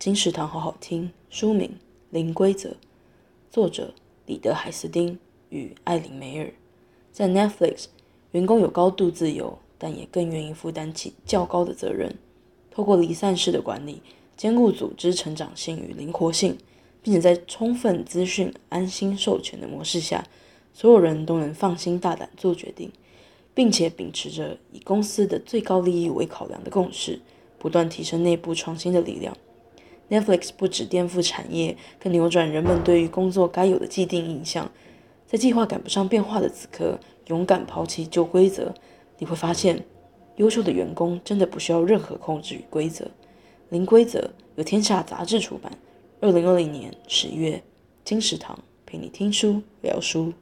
金石堂好好听。书名《零规则》，作者李德·海斯汀与艾琳·梅尔。在 Netflix，员工有高度自由，但也更愿意负担起较高的责任。透过离散式的管理，兼顾组织成长性与灵活性，并且在充分资讯、安心授权的模式下，所有人都能放心大胆做决定，并且秉持着以公司的最高利益为考量的共识，不断提升内部创新的力量。Netflix 不只颠覆产业，更扭转人们对于工作该有的既定印象。在计划赶不上变化的此刻，勇敢抛弃旧规则，你会发现，优秀的员工真的不需要任何控制与规则。零规则由天下杂志出版，二零二零年十月，金石堂陪你听书聊书。